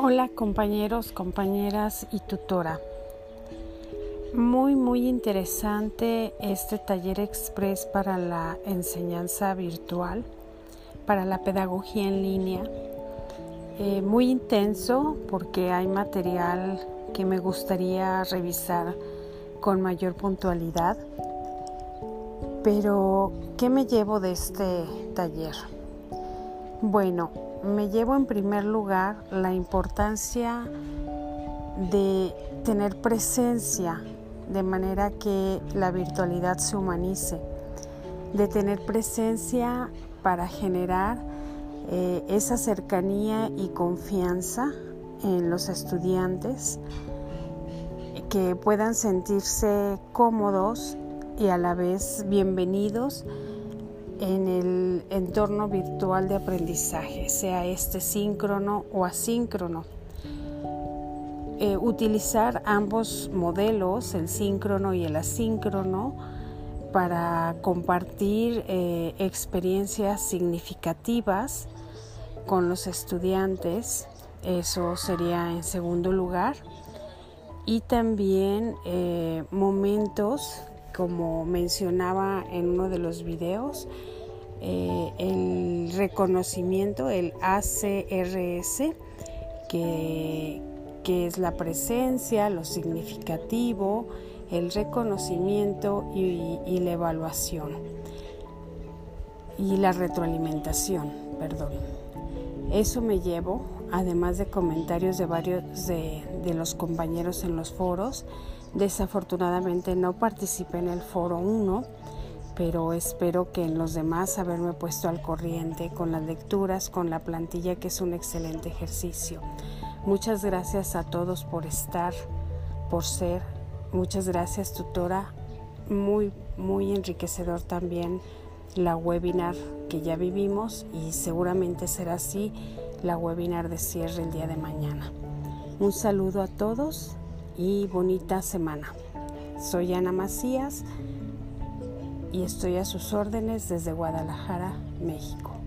Hola compañeros, compañeras y tutora. Muy, muy interesante este taller express para la enseñanza virtual, para la pedagogía en línea. Eh, muy intenso porque hay material que me gustaría revisar con mayor puntualidad. Pero, ¿qué me llevo de este taller? Bueno, me llevo en primer lugar la importancia de tener presencia de manera que la virtualidad se humanice, de tener presencia para generar eh, esa cercanía y confianza en los estudiantes, que puedan sentirse cómodos y a la vez bienvenidos en el entorno virtual de aprendizaje, sea este síncrono o asíncrono. Eh, utilizar ambos modelos, el síncrono y el asíncrono, para compartir eh, experiencias significativas con los estudiantes, eso sería en segundo lugar, y también eh, momentos como mencionaba en uno de los videos, eh, el reconocimiento, el ACRS, que, es la presencia, lo significativo, el reconocimiento y, y la evaluación y la retroalimentación, perdón. Eso me llevo, además de comentarios de varios de, los compañeros en los foros, Desafortunadamente no participé en el foro 1, pero espero que en los demás haberme puesto al corriente con las lecturas, con la plantilla, que es un excelente ejercicio. Muchas gracias a todos por estar, por ser. Muchas gracias, tutora. Muy, muy enriquecedor también la webinar que ya vivimos y seguramente será así la webinar de cierre el día de mañana. Un saludo a todos y bonita semana. Soy Ana Macías y estoy a sus órdenes desde Guadalajara, México.